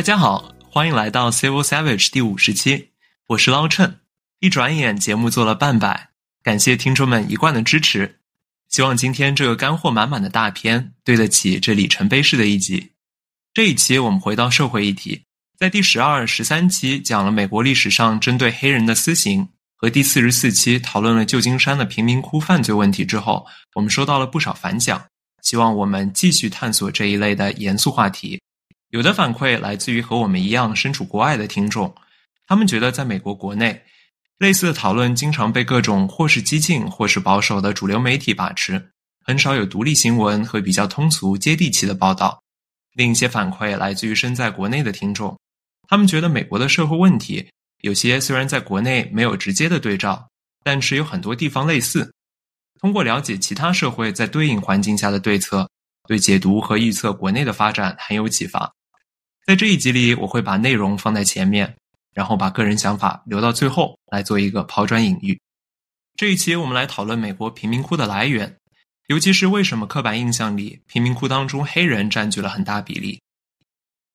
大家好，欢迎来到 Civil Savage 第五十期，我是捞趁。一转眼节目做了半百，感谢听众们一贯的支持。希望今天这个干货满满的大片对得起这里程碑式的一集。这一期我们回到社会议题，在第十二、十三期讲了美国历史上针对黑人的私刑，和第四十四期讨论了旧金山的贫民窟犯罪问题之后，我们收到了不少反响。希望我们继续探索这一类的严肃话题。有的反馈来自于和我们一样身处国外的听众，他们觉得在美国国内，类似的讨论经常被各种或是激进或是保守的主流媒体把持，很少有独立新闻和比较通俗接地气的报道。另一些反馈来自于身在国内的听众，他们觉得美国的社会问题有些虽然在国内没有直接的对照，但是有很多地方类似。通过了解其他社会在对应环境下的对策，对解读和预测国内的发展很有启发。在这一集里，我会把内容放在前面，然后把个人想法留到最后来做一个抛砖引玉。这一期我们来讨论美国贫民窟的来源，尤其是为什么刻板印象里贫民窟当中黑人占据了很大比例。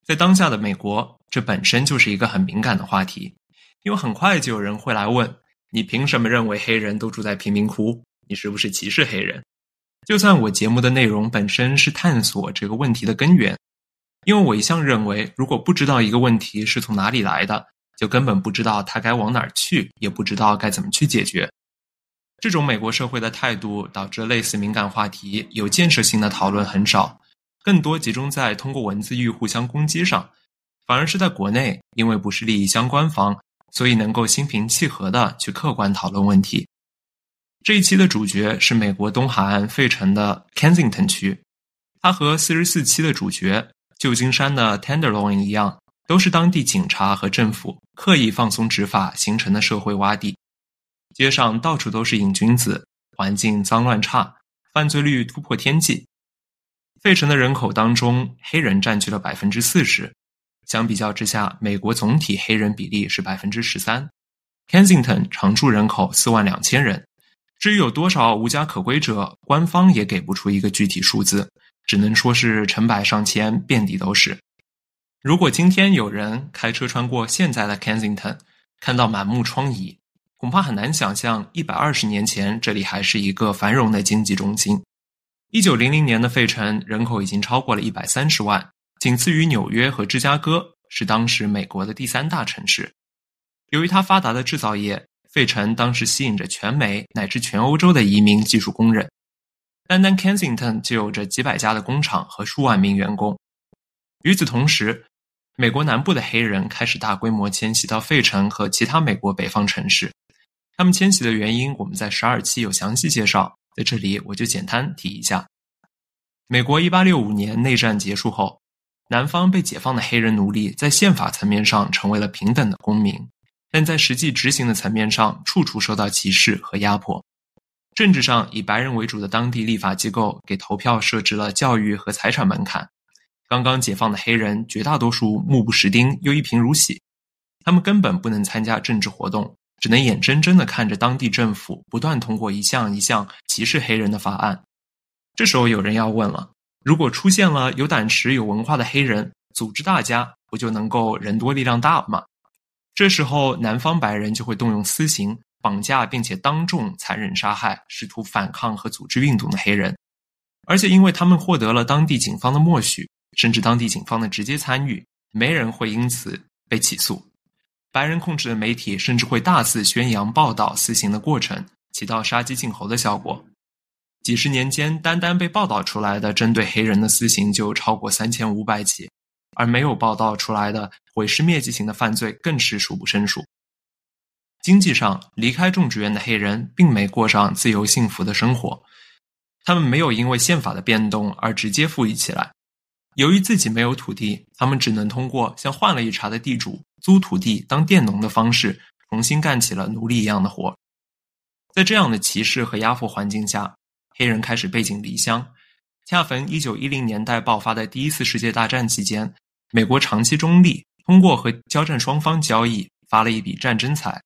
在当下的美国，这本身就是一个很敏感的话题，因为很快就有人会来问：你凭什么认为黑人都住在贫民窟？你是不是歧视黑人？就算我节目的内容本身是探索这个问题的根源，因为我一向认为，如果不知道一个问题是从哪里来的，就根本不知道它该往哪儿去，也不知道该怎么去解决。这种美国社会的态度，导致类似敏感话题有建设性的讨论很少，更多集中在通过文字狱互相攻击上，反而是在国内，因为不是利益相关方，所以能够心平气和的去客观讨论问题。这一期的主角是美国东海岸费城的 Kensington 区，它和四十四期的主角旧金山的 Tenderloin 一样，都是当地警察和政府刻意放松执法形成的社会洼地。街上到处都是瘾君子，环境脏乱差，犯罪率突破天际。费城的人口当中，黑人占据了百分之四十，相比较之下，美国总体黑人比例是百分之十三。Kensington 常住人口四万两千人。至于有多少无家可归者，官方也给不出一个具体数字，只能说是成百上千，遍地都是。如果今天有人开车穿过现在的 Kensington，看到满目疮痍，恐怕很难想象一百二十年前这里还是一个繁荣的经济中心。一九零零年的费城人口已经超过了一百三十万，仅次于纽约和芝加哥，是当时美国的第三大城市。由于它发达的制造业。费城当时吸引着全美乃至全欧洲的移民技术工人，单单 Kensington 就有着几百家的工厂和数万名员工。与此同时，美国南部的黑人开始大规模迁徙到费城和其他美国北方城市。他们迁徙的原因，我们在十二期有详细介绍，在这里我就简单提一下。美国一八六五年内战结束后，南方被解放的黑人奴隶在宪法层面上成为了平等的公民。但在实际执行的层面上，处处受到歧视和压迫。政治上，以白人为主的当地立法机构给投票设置了教育和财产门槛。刚刚解放的黑人绝大多数目不识丁又一贫如洗，他们根本不能参加政治活动，只能眼睁睁地看着当地政府不断通过一项一项歧视黑人的法案。这时候有人要问了：如果出现了有胆识、有文化的黑人，组织大家，不就能够人多力量大吗？这时候，南方白人就会动用私刑，绑架并且当众残忍杀害试图反抗和组织运动的黑人，而且因为他们获得了当地警方的默许，甚至当地警方的直接参与，没人会因此被起诉。白人控制的媒体甚至会大肆宣扬报道私刑的过程，起到杀鸡儆猴的效果。几十年间，单单被报道出来的针对黑人的私刑就超过三千五百起。而没有报道出来的毁尸灭迹型的犯罪更是数不胜数。经济上，离开种植园的黑人并没过上自由幸福的生活，他们没有因为宪法的变动而直接富裕起来。由于自己没有土地，他们只能通过像换了一茬的地主租土地当佃农的方式，重新干起了奴隶一样的活。在这样的歧视和压迫环境下，黑人开始背井离乡。恰逢一九一零年代爆发的第一次世界大战期间。美国长期中立，通过和交战双方交易发了一笔战争财。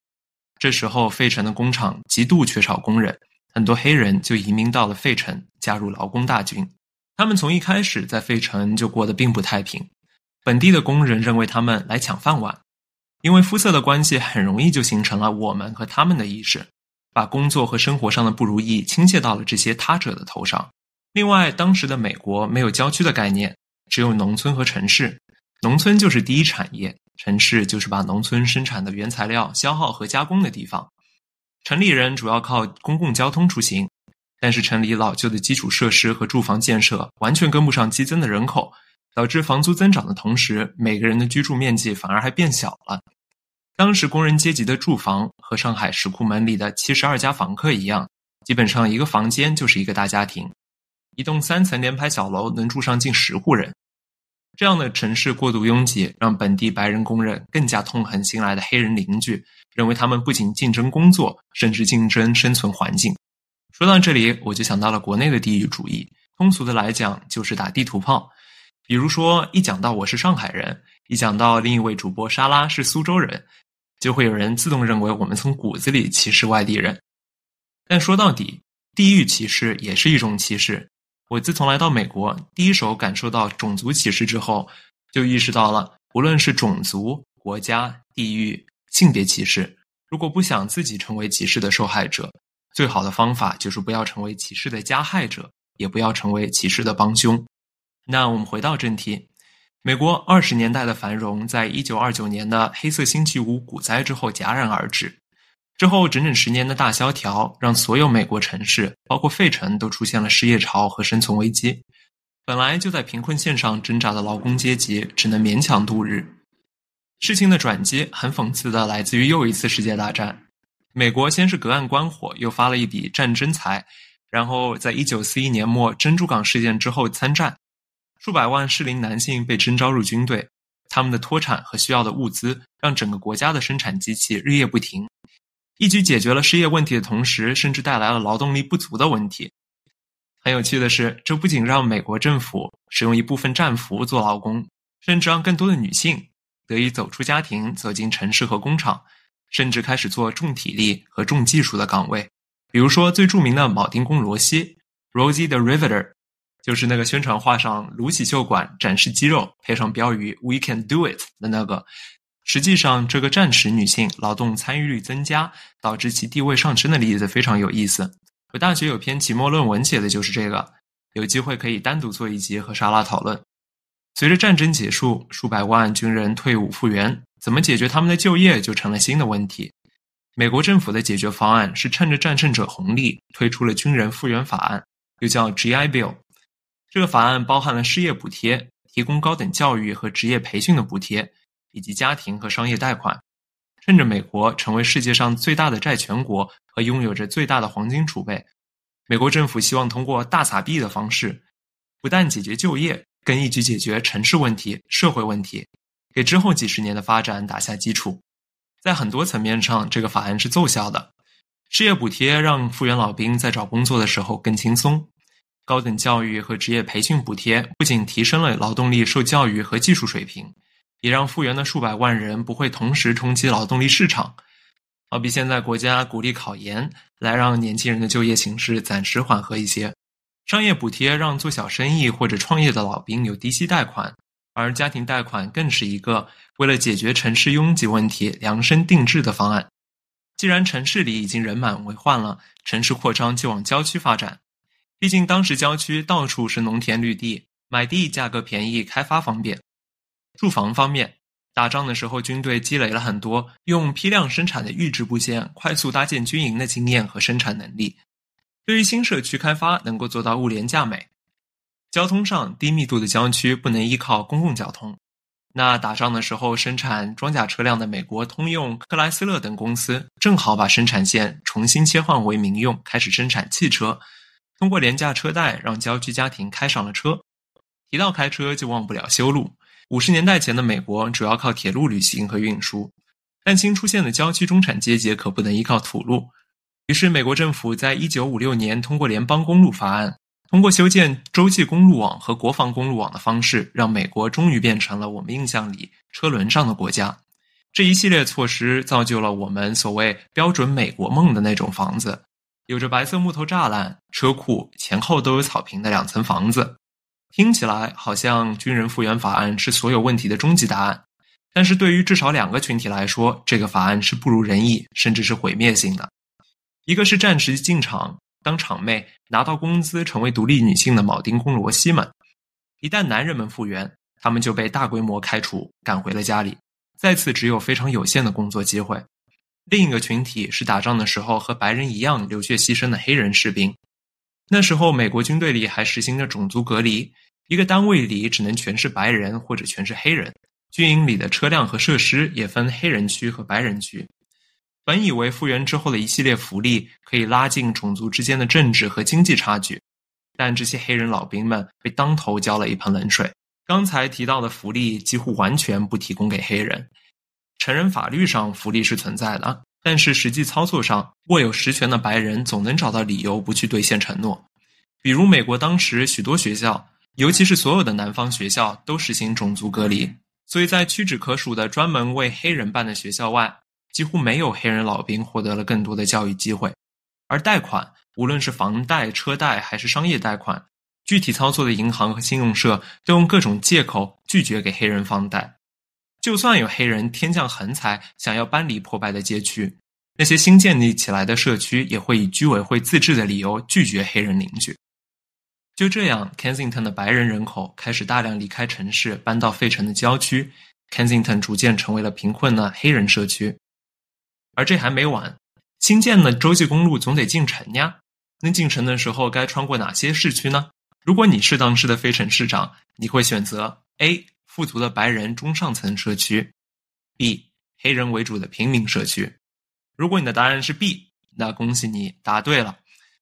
这时候，费城的工厂极度缺少工人，很多黑人就移民到了费城，加入劳工大军。他们从一开始在费城就过得并不太平。本地的工人认为他们来抢饭碗，因为肤色的关系，很容易就形成了我们和他们的意识，把工作和生活上的不如意倾泻到了这些他者的头上。另外，当时的美国没有郊区的概念，只有农村和城市。农村就是第一产业，城市就是把农村生产的原材料消耗和加工的地方。城里人主要靠公共交通出行。但是城里老旧的基础设施和住房建设完全跟不上激增的人口，导致房租增长的同时，每个人的居住面积反而还变小了。当时工人阶级的住房和上海石库门里的七十二家房客一样，基本上一个房间就是一个大家庭，一栋三层联排小楼能住上近十户人。这样的城市过度拥挤，让本地白人工人更加痛恨新来的黑人邻居，认为他们不仅竞争工作，甚至竞争生存环境。说到这里，我就想到了国内的地域主义。通俗的来讲，就是打地图炮。比如说，一讲到我是上海人，一讲到另一位主播莎拉是苏州人，就会有人自动认为我们从骨子里歧视外地人。但说到底，地域歧视也是一种歧视。我自从来到美国，第一手感受到种族歧视之后，就意识到了，无论是种族、国家、地域、性别歧视，如果不想自己成为歧视的受害者。最好的方法就是不要成为歧视的加害者，也不要成为歧视的帮凶。那我们回到正题，美国二十年代的繁荣，在一九二九年的黑色星期五股灾之后戛然而止。之后整整十年的大萧条，让所有美国城市，包括费城，都出现了失业潮和生存危机。本来就在贫困线上挣扎的劳工阶级，只能勉强度日。事情的转机，很讽刺的来自于又一次世界大战。美国先是隔岸观火，又发了一笔战争财，然后在一九四一年末珍珠港事件之后参战，数百万适龄男性被征召入军队，他们的脱产和需要的物资让整个国家的生产机器日夜不停，一举解决了失业问题的同时，甚至带来了劳动力不足的问题。很有趣的是，这不仅让美国政府使用一部分战俘做劳工，甚至让更多的女性得以走出家庭，走进城市和工厂。甚至开始做重体力和重技术的岗位，比如说最著名的铆钉工罗西 （Rosie the Riveter），就是那个宣传画上撸起袖管展示肌肉，配上标语 “We can do it” 的那个。实际上，这个战时女性劳动参与率增加，导致其地位上升的例子非常有意思。我大学有篇期末论文写的就是这个，有机会可以单独做一集和莎拉讨论。随着战争结束，数百万军人退伍复员。怎么解决他们的就业就成了新的问题。美国政府的解决方案是趁着战胜者红利推出了军人复员法案，又叫 GI Bill。这个法案包含了失业补贴、提供高等教育和职业培训的补贴，以及家庭和商业贷款。趁着美国成为世界上最大的债权国和拥有着最大的黄金储备，美国政府希望通过大撒币的方式，不但解决就业，更一举解决城市问题、社会问题。给之后几十年的发展打下基础，在很多层面上，这个法案是奏效的。失业补贴让复员老兵在找工作的时候更轻松；高等教育和职业培训补贴不仅提升了劳动力受教育和技术水平，也让复员的数百万人不会同时冲击劳动力市场。好比现在国家鼓励考研，来让年轻人的就业形势暂时缓和一些；商业补贴让做小生意或者创业的老兵有低息贷款。而家庭贷款更是一个为了解决城市拥挤问题量身定制的方案。既然城市里已经人满为患了，城市扩张就往郊区发展。毕竟当时郊区到处是农田绿地，买地价格便宜，开发方便。住房方面，打仗的时候军队积累了很多用批量生产的预制部件快速搭建军营的经验和生产能力。对于新社区开发，能够做到物廉价美。交通上低密度的郊区不能依靠公共交通，那打仗的时候生产装甲车辆的美国通用、克莱斯勒等公司正好把生产线重新切换为民用，开始生产汽车，通过廉价车贷让郊区家庭开上了车。提到开车就忘不了修路。五十年代前的美国主要靠铁路旅行和运输，但新出现的郊区中产阶级可不能依靠土路，于是美国政府在一九五六年通过联邦公路法案。通过修建洲际公路网和国防公路网的方式，让美国终于变成了我们印象里车轮上的国家。这一系列措施造就了我们所谓标准美国梦的那种房子，有着白色木头栅栏、车库，前后都有草坪的两层房子。听起来好像军人复员法案是所有问题的终极答案，但是对于至少两个群体来说，这个法案是不如人意，甚至是毁灭性的。一个是战时进场当场妹、拿到工资成为独立女性的铆钉工罗西们，一旦男人们复员，他们就被大规模开除，赶回了家里，再次只有非常有限的工作机会。另一个群体是打仗的时候和白人一样流血牺牲的黑人士兵。那时候，美国军队里还实行着种族隔离，一个单位里只能全是白人或者全是黑人。军营里的车辆和设施也分黑人区和白人区。本以为复员之后的一系列福利可以拉近种族之间的政治和经济差距，但这些黑人老兵们被当头浇了一盆冷水。刚才提到的福利几乎完全不提供给黑人。成人法律上福利是存在的。但是实际操作上，握有实权的白人总能找到理由不去兑现承诺。比如，美国当时许多学校，尤其是所有的南方学校，都实行种族隔离，所以在屈指可数的专门为黑人办的学校外，几乎没有黑人老兵获得了更多的教育机会。而贷款，无论是房贷、车贷还是商业贷款，具体操作的银行和信用社都用各种借口拒绝给黑人放贷。就算有黑人天降横财，想要搬离破败的街区，那些新建立起来的社区也会以居委会自治的理由拒绝黑人邻居。就这样，Kensington 的白人人口开始大量离开城市，搬到费城的郊区。Kensington 逐渐成为了贫困的黑人社区。而这还没完，新建的洲际公路总得进城呀。那进城的时候该穿过哪些市区呢？如果你是当时的费城市长，你会选择 A。富足的白人中上层社区，B 黑人为主的平民社区。如果你的答案是 B，那恭喜你答对了。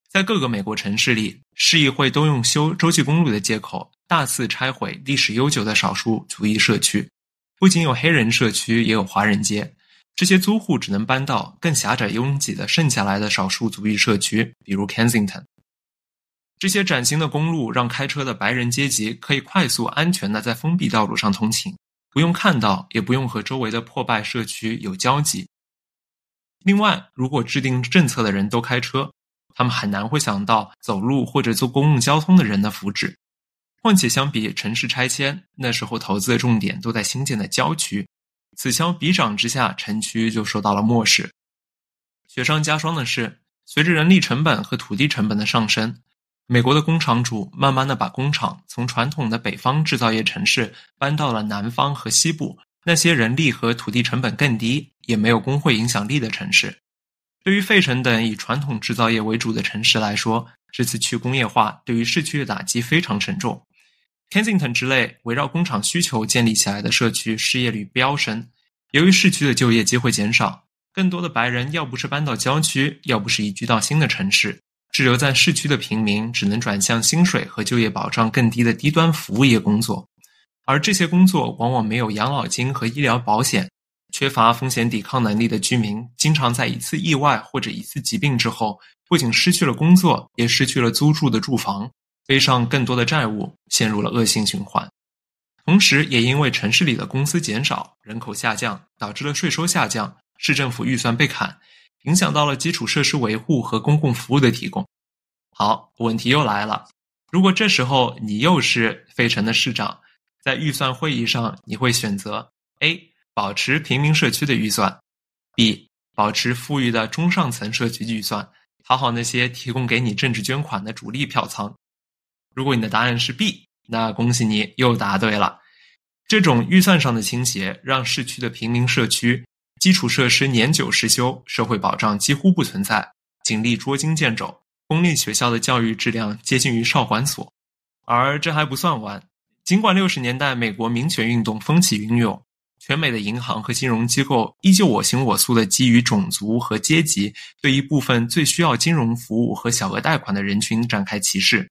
在各个美国城市里，市议会都用修洲际公路的借口，大肆拆毁历史悠久的少数族裔社区。不仅有黑人社区，也有华人街。这些租户只能搬到更狭窄拥挤的剩下来的少数族裔社区，比如 Kensington。这些崭新的公路让开车的白人阶级可以快速、安全地在封闭道路上通勤，不用看到，也不用和周围的破败社区有交集。另外，如果制定政策的人都开车，他们很难会想到走路或者坐公共交通的人的福祉。况且，相比城市拆迁，那时候投资的重点都在新建的郊区，此消彼长之下，城区就受到了漠视。雪上加霜的是，随着人力成本和土地成本的上升。美国的工厂主慢慢的把工厂从传统的北方制造业城市搬到了南方和西部那些人力和土地成本更低、也没有工会影响力的城市。对于费城等以传统制造业为主的城市来说，这次去工业化对于市区的打击非常沉重。Kensington 之类围绕工厂需求建立起来的社区失业率飙升，由于市区的就业机会减少，更多的白人要不是搬到郊区，要不是移居到新的城市。滞留在市区的平民只能转向薪水和就业保障更低的低端服务业工作，而这些工作往往没有养老金和医疗保险。缺乏风险抵抗能力的居民，经常在一次意外或者一次疾病之后，不仅失去了工作，也失去了租住的住房，背上更多的债务，陷入了恶性循环。同时，也因为城市里的公司减少，人口下降，导致了税收下降，市政府预算被砍。影响到了基础设施维护和公共服务的提供。好，问题又来了：如果这时候你又是费城的市长，在预算会议上，你会选择 A 保持平民社区的预算，B 保持富裕的中上层社区预算，讨好那些提供给你政治捐款的主力票仓？如果你的答案是 B，那恭喜你又答对了。这种预算上的倾斜，让市区的平民社区。基础设施年久失修，社会保障几乎不存在，警力捉襟见肘，公立学校的教育质量接近于少管所。而这还不算完，尽管六十年代美国民权运动风起云涌，全美的银行和金融机构依旧我行我素的基于种族和阶级，对一部分最需要金融服务和小额贷款的人群展开歧视。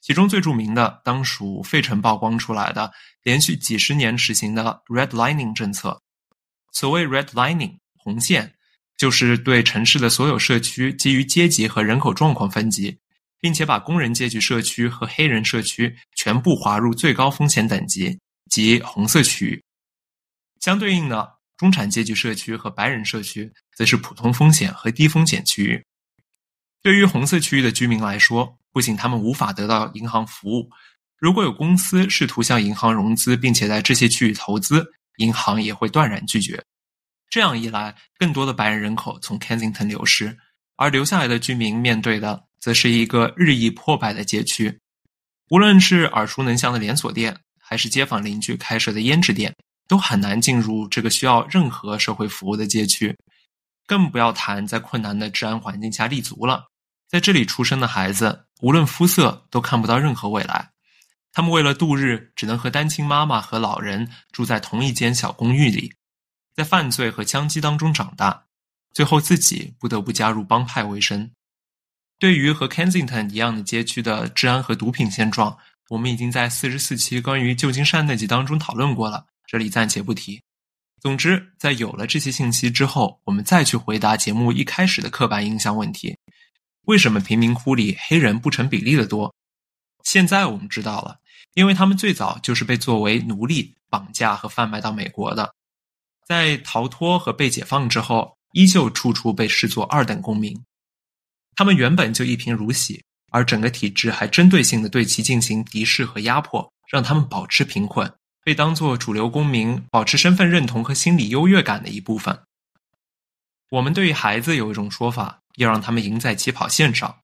其中最著名的，当属费城曝光出来的连续几十年实行的 Redlining 政策。所谓 redlining 红线，就是对城市的所有社区基于阶级和人口状况分级，并且把工人阶级社区和黑人社区全部划入最高风险等级，即红色区域。相对应的，中产阶级社区和白人社区则是普通风险和低风险区域。对于红色区域的居民来说，不仅他们无法得到银行服务，如果有公司试图向银行融资，并且在这些区域投资，银行也会断然拒绝。这样一来，更多的白人人口从 Kensington 流失，而留下来的居民面对的则是一个日益破败的街区。无论是耳熟能详的连锁店，还是街坊邻居开设的胭脂店，都很难进入这个需要任何社会服务的街区。更不要谈在困难的治安环境下立足了。在这里出生的孩子，无论肤色，都看不到任何未来。他们为了度日，只能和单亲妈妈和老人住在同一间小公寓里，在犯罪和枪击当中长大，最后自己不得不加入帮派为生。对于和 Kensington 一样的街区的治安和毒品现状，我们已经在四十四期关于旧金山那集当中讨论过了，这里暂且不提。总之，在有了这些信息之后，我们再去回答节目一开始的刻板印象问题：为什么贫民窟里黑人不成比例的多？现在我们知道了，因为他们最早就是被作为奴隶绑架和贩卖到美国的，在逃脱和被解放之后，依旧处处被视作二等公民。他们原本就一贫如洗，而整个体制还针对性的对其进行敌视和压迫，让他们保持贫困。被当作主流公民、保持身份认同和心理优越感的一部分。我们对于孩子有一种说法，要让他们赢在起跑线上。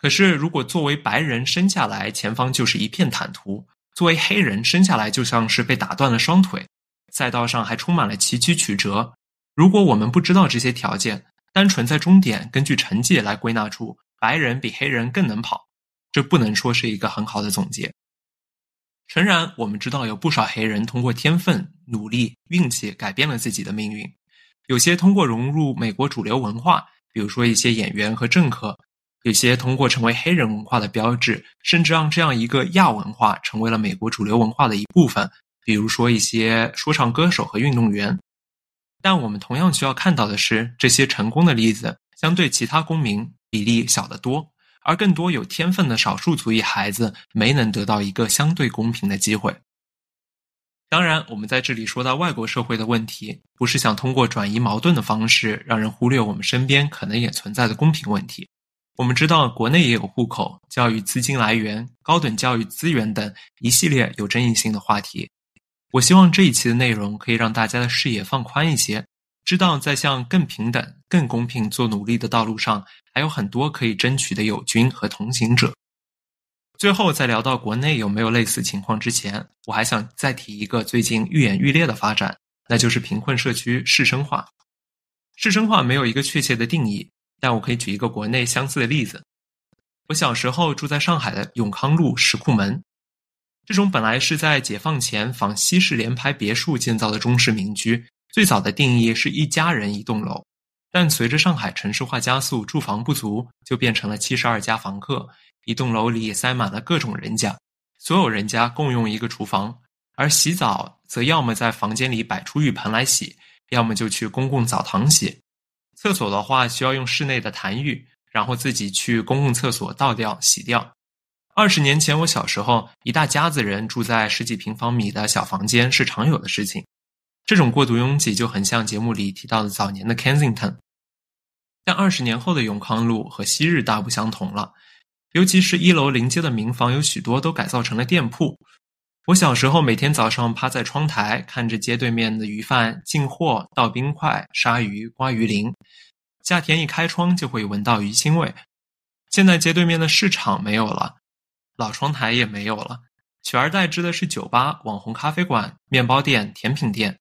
可是，如果作为白人生下来，前方就是一片坦途；作为黑人生下来，就像是被打断了双腿，赛道上还充满了崎岖曲折。如果我们不知道这些条件，单纯在终点根据成绩来归纳出白人比黑人更能跑，这不能说是一个很好的总结。诚然，我们知道有不少黑人通过天分、努力、运气改变了自己的命运，有些通过融入美国主流文化，比如说一些演员和政客；有些通过成为黑人文化的标志，甚至让这样一个亚文化成为了美国主流文化的一部分，比如说一些说唱歌手和运动员。但我们同样需要看到的是，这些成功的例子相对其他公民比例小得多。而更多有天分的少数族裔孩子没能得到一个相对公平的机会。当然，我们在这里说到外国社会的问题，不是想通过转移矛盾的方式让人忽略我们身边可能也存在的公平问题。我们知道，国内也有户口、教育资金来源、高等教育资源等一系列有争议性的话题。我希望这一期的内容可以让大家的视野放宽一些。知道在向更平等、更公平做努力的道路上，还有很多可以争取的友军和同行者。最后，在聊到国内有没有类似情况之前，我还想再提一个最近愈演愈烈的发展，那就是贫困社区市生化。市生化没有一个确切的定义，但我可以举一个国内相似的例子。我小时候住在上海的永康路石库门，这种本来是在解放前仿西式联排别墅建造的中式民居。最早的定义是一家人一栋楼，但随着上海城市化加速，住房不足，就变成了七十二家房客，一栋楼里塞满了各种人家，所有人家共用一个厨房，而洗澡则要么在房间里摆出浴盆来洗，要么就去公共澡堂洗。厕所的话，需要用室内的痰盂，然后自己去公共厕所倒掉洗掉。二十年前我小时候，一大家子人住在十几平方米的小房间是常有的事情。这种过度拥挤就很像节目里提到的早年的 Kensington，但二十年后的永康路和昔日大不相同了。尤其是一楼临街的民房，有许多都改造成了店铺。我小时候每天早上趴在窗台，看着街对面的鱼贩进货、倒冰块、杀鱼、刮鱼鳞。夏天一开窗就会闻到鱼腥味。现在街对面的市场没有了，老窗台也没有了，取而代之的是酒吧、网红咖啡馆、面包店、甜品店。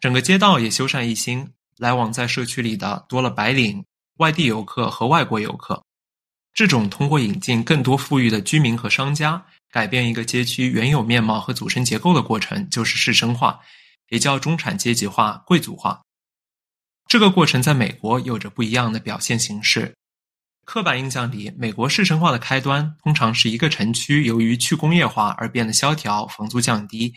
整个街道也修缮一新，来往在社区里的多了白领、外地游客和外国游客。这种通过引进更多富裕的居民和商家，改变一个街区原有面貌和组成结构的过程，就是市生化，也叫中产阶级化、贵族化。这个过程在美国有着不一样的表现形式。刻板印象里，美国市生化的开端通常是一个城区由于去工业化而变得萧条，房租降低。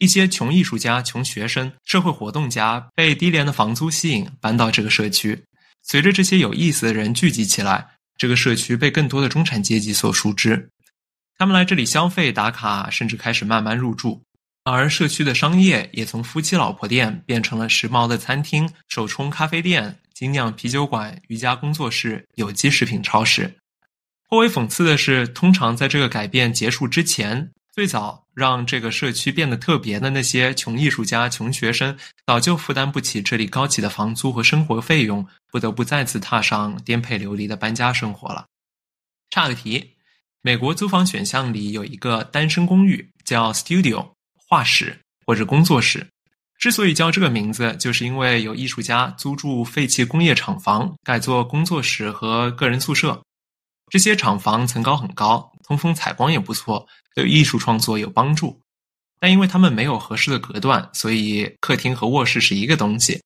一些穷艺术家、穷学生、社会活动家被低廉的房租吸引，搬到这个社区。随着这些有意思的人聚集起来，这个社区被更多的中产阶级所熟知。他们来这里消费、打卡，甚至开始慢慢入住。而社区的商业也从夫妻老婆店变成了时髦的餐厅、手冲咖啡店、精酿啤酒馆、瑜伽工作室、有机食品超市。颇为讽刺的是，通常在这个改变结束之前，最早让这个社区变得特别的那些穷艺术家、穷学生，早就负担不起这里高企的房租和生活费用，不得不再次踏上颠沛流离的搬家生活了。差个题，美国租房选项里有一个单身公寓，叫 studio 画室或者工作室。之所以叫这个名字，就是因为有艺术家租住废弃工业厂房，改做工作室和个人宿舍。这些厂房层高很高，通风采光也不错，对艺术创作有帮助。但因为他们没有合适的隔断，所以客厅和卧室是一个东西。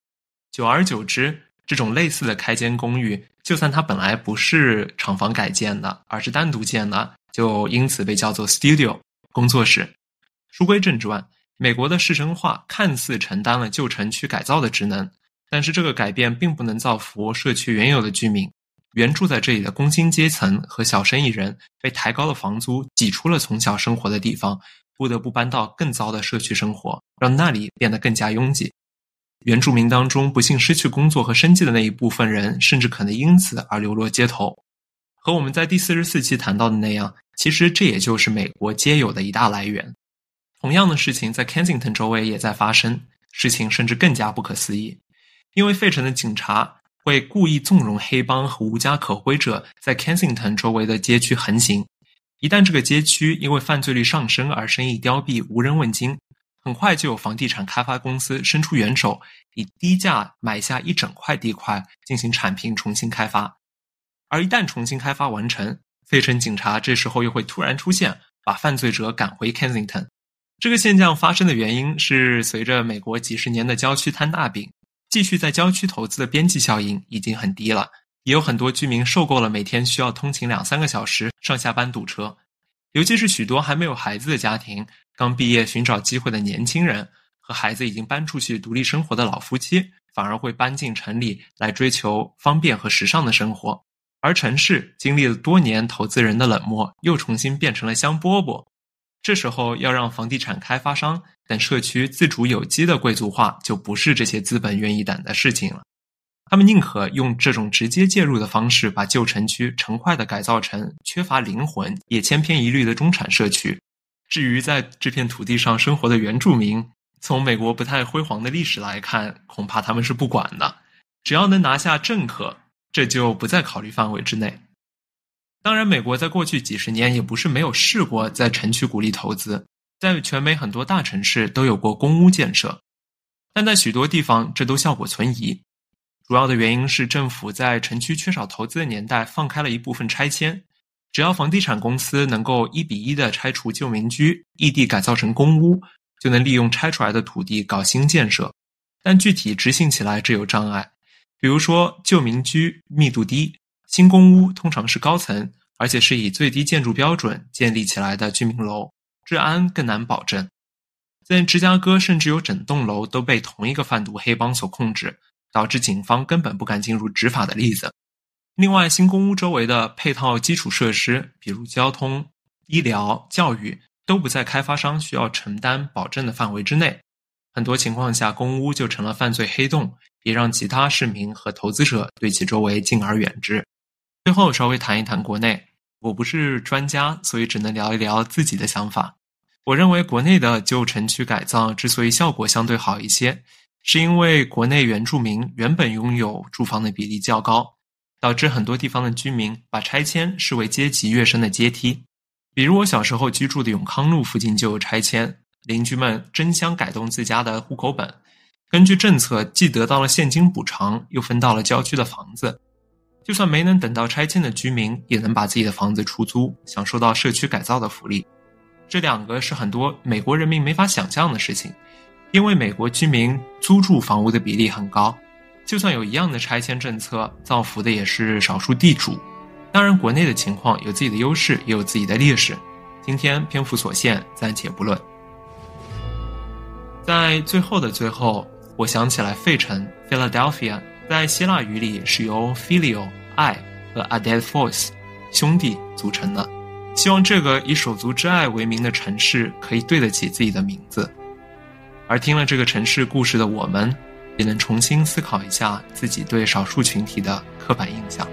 久而久之，这种类似的开间公寓，就算它本来不是厂房改建的，而是单独建的，就因此被叫做 studio 工作室。书归正传，美国的市生化看似承担了旧城区改造的职能，但是这个改变并不能造福社区原有的居民。原住在这里的工薪阶层和小生意人被抬高的房租挤出了从小生活的地方，不得不搬到更糟的社区生活，让那里变得更加拥挤。原住民当中不幸失去工作和生计的那一部分人，甚至可能因此而流落街头。和我们在第四十四期谈到的那样，其实这也就是美国皆有的一大来源。同样的事情在 Kensington 周围也在发生，事情甚至更加不可思议，因为费城的警察。会故意纵容黑帮和无家可归者在 Kensington 周围的街区横行。一旦这个街区因为犯罪率上升而生意凋敝、无人问津，很快就有房地产开发公司伸出援手，以低价买下一整块地块进行铲平、重新开发。而一旦重新开发完成，费城警察这时候又会突然出现，把犯罪者赶回 Kensington。这个现象发生的原因是，随着美国几十年的郊区摊大饼。继续在郊区投资的边际效应已经很低了，也有很多居民受够了每天需要通勤两三个小时上下班堵车，尤其是许多还没有孩子的家庭、刚毕业寻找机会的年轻人和孩子已经搬出去独立生活的老夫妻，反而会搬进城里来追求方便和时尚的生活，而城市经历了多年投资人的冷漠，又重新变成了香饽饽。这时候要让房地产开发商等社区自主有机的贵族化，就不是这些资本愿意等的事情了。他们宁可用这种直接介入的方式，把旧城区成块的改造成缺乏灵魂也千篇一律的中产社区。至于在这片土地上生活的原住民，从美国不太辉煌的历史来看，恐怕他们是不管的。只要能拿下政客，这就不在考虑范围之内。当然，美国在过去几十年也不是没有试过在城区鼓励投资，在全美很多大城市都有过公屋建设，但在许多地方这都效果存疑。主要的原因是政府在城区缺少投资的年代放开了一部分拆迁，只要房地产公司能够一比一的拆除旧民居，异地改造成公屋，就能利用拆出来的土地搞新建设。但具体执行起来这有障碍，比如说旧民居密度低。新公屋通常是高层，而且是以最低建筑标准建立起来的居民楼，治安更难保证。在芝加哥，甚至有整栋楼都被同一个贩毒黑帮所控制，导致警方根本不敢进入执法的例子。另外，新公屋周围的配套基础设施，比如交通、医疗、教育，都不在开发商需要承担保证的范围之内。很多情况下，公屋就成了犯罪黑洞，也让其他市民和投资者对其周围敬而远之。最后稍微谈一谈国内，我不是专家，所以只能聊一聊自己的想法。我认为国内的旧城区改造之所以效果相对好一些，是因为国内原住民原本拥有住房的比例较高，导致很多地方的居民把拆迁视为阶级跃升的阶梯。比如我小时候居住的永康路附近就有拆迁，邻居们争相改动自家的户口本，根据政策既得到了现金补偿，又分到了郊区的房子。就算没能等到拆迁的居民，也能把自己的房子出租，享受到社区改造的福利。这两个是很多美国人民没法想象的事情，因为美国居民租住房屋的比例很高，就算有一样的拆迁政策，造福的也是少数地主。当然，国内的情况有自己的优势，也有自己的劣势。今天篇幅所限，暂且不论。在最后的最后，我想起来费城 （Philadelphia）。在希腊语里是由 filio 爱和 adelphos 兄弟组成的。希望这个以手足之爱为名的城市可以对得起自己的名字。而听了这个城市故事的我们，也能重新思考一下自己对少数群体的刻板印象。